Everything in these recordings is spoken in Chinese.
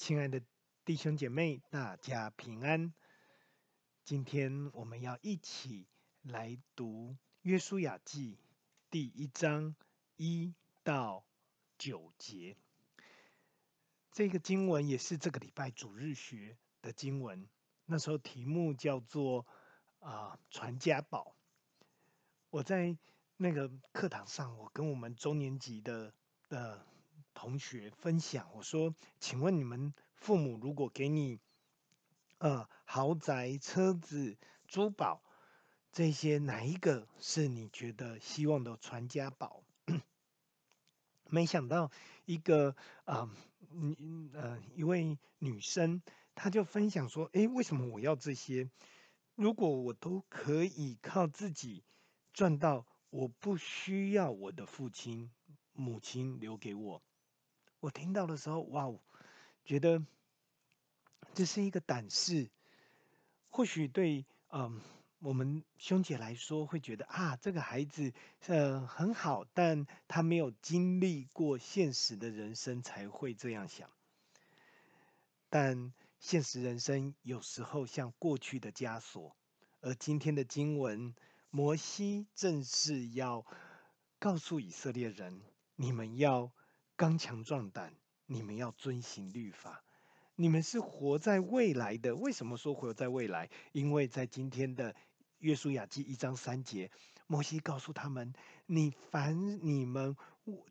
亲爱的弟兄姐妹，大家平安。今天我们要一起来读《约书亚记》第一章一到九节。这个经文也是这个礼拜主日学的经文。那时候题目叫做“啊、传家宝”。我在那个课堂上，我跟我们中年级的的同学分享，我说：“请问你们父母如果给你，呃，豪宅、车子、珠宝这些，哪一个是你觉得希望的传家宝？”没想到一个啊，嗯呃，一位女生，她就分享说：“诶，为什么我要这些？如果我都可以靠自己赚到，我不需要我的父亲、母亲留给我。”我听到的时候，哇，觉得这是一个胆识。或许对嗯、我们兄姐来说，会觉得啊，这个孩子呃很好，但他没有经历过现实的人生，才会这样想。但现实人生有时候像过去的枷锁，而今天的经文，摩西正是要告诉以色列人：你们要。刚强壮胆，你们要遵行律法。你们是活在未来的。为什么说活在未来？因为在今天的约书亚记一章三节，摩西告诉他们：你凡你们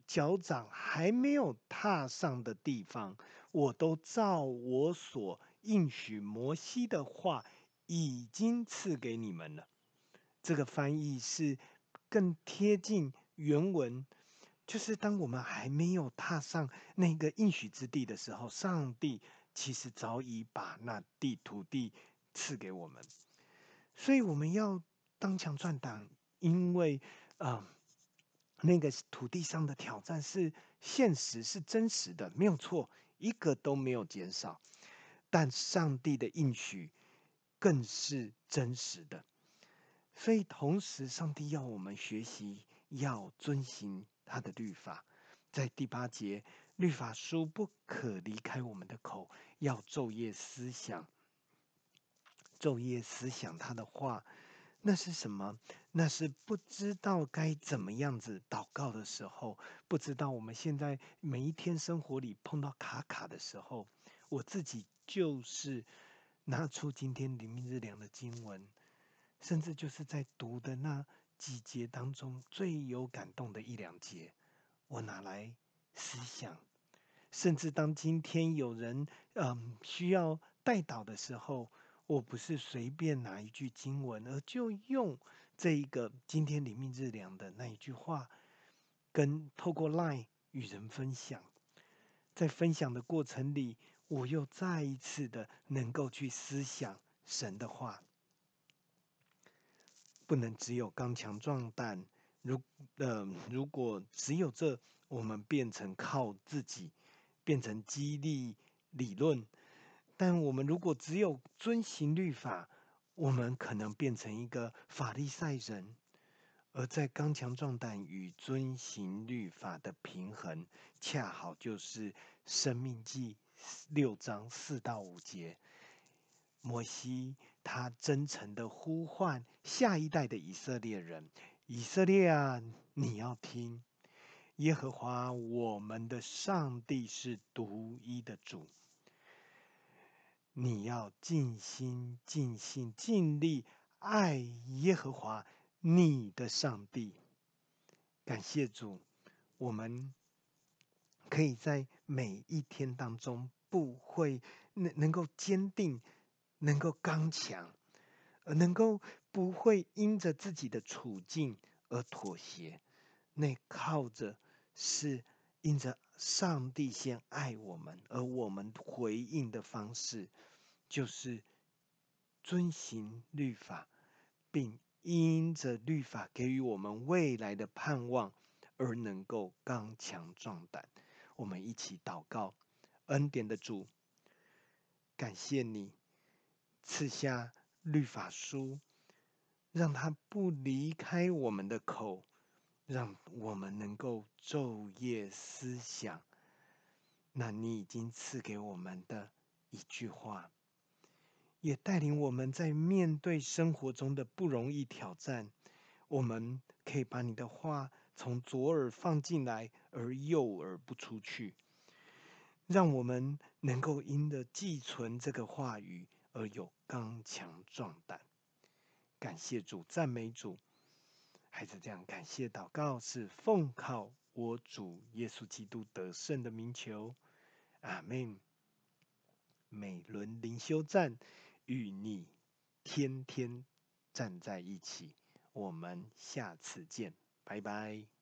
脚掌还没有踏上的地方，我都照我所应许摩西的话，已经赐给你们了。这个翻译是更贴近原文。就是当我们还没有踏上那个应许之地的时候，上帝其实早已把那地土地赐给我们，所以我们要当强壮胆，因为啊、那个土地上的挑战是现实，是真实的，没有错，一个都没有减少。但上帝的应许更是真实的，所以同时，上帝要我们学习，要遵行。他的律法，在第八节，律法书不可离开我们的口，要昼夜思想，昼夜思想他的话。那是什么？那是不知道该怎么样子祷告的时候，不知道我们现在每一天生活里碰到卡卡的时候，我自己就是拿出今天灵命日粮的经文，甚至就是在读的那。几节当中最有感动的一两节，我拿来思想。甚至当今天有人嗯需要代祷的时候，我不是随便拿一句经文，而就用这一个今天灵命日粮的那一句话，跟透过 LINE 与人分享。在分享的过程里，我又再一次的能够去思想神的话。不能只有刚强壮胆，如呃，如果只有这，我们变成靠自己，变成激励理论。但我们如果只有遵行律法，我们可能变成一个法利赛人。而在刚强壮胆与遵行律法的平衡，恰好就是生命记六章四到五节。摩西他真诚的呼唤下一代的以色列人：以色列啊，你要听，耶和华我们的上帝是独一的主。你要尽心、尽心、尽力爱耶和华你的上帝。感谢主，我们可以在每一天当中不会能能够坚定。能够刚强，而能够不会因着自己的处境而妥协，那靠着是因着上帝先爱我们，而我们回应的方式就是遵行律法，并因着律法给予我们未来的盼望，而能够刚强壮胆。我们一起祷告，恩典的主，感谢你。赐下律法书，让它不离开我们的口，让我们能够昼夜思想。那你已经赐给我们的一句话，也带领我们在面对生活中的不容易挑战，我们可以把你的话从左耳放进来，而右耳不出去，让我们能够因着寄存这个话语而有刚强壮胆。感谢主，赞美主，还是这样感谢祷告，是奉靠我主耶稣基督得胜的名求，阿门。每轮灵修站与你天天站在一起，我们下次见，拜拜。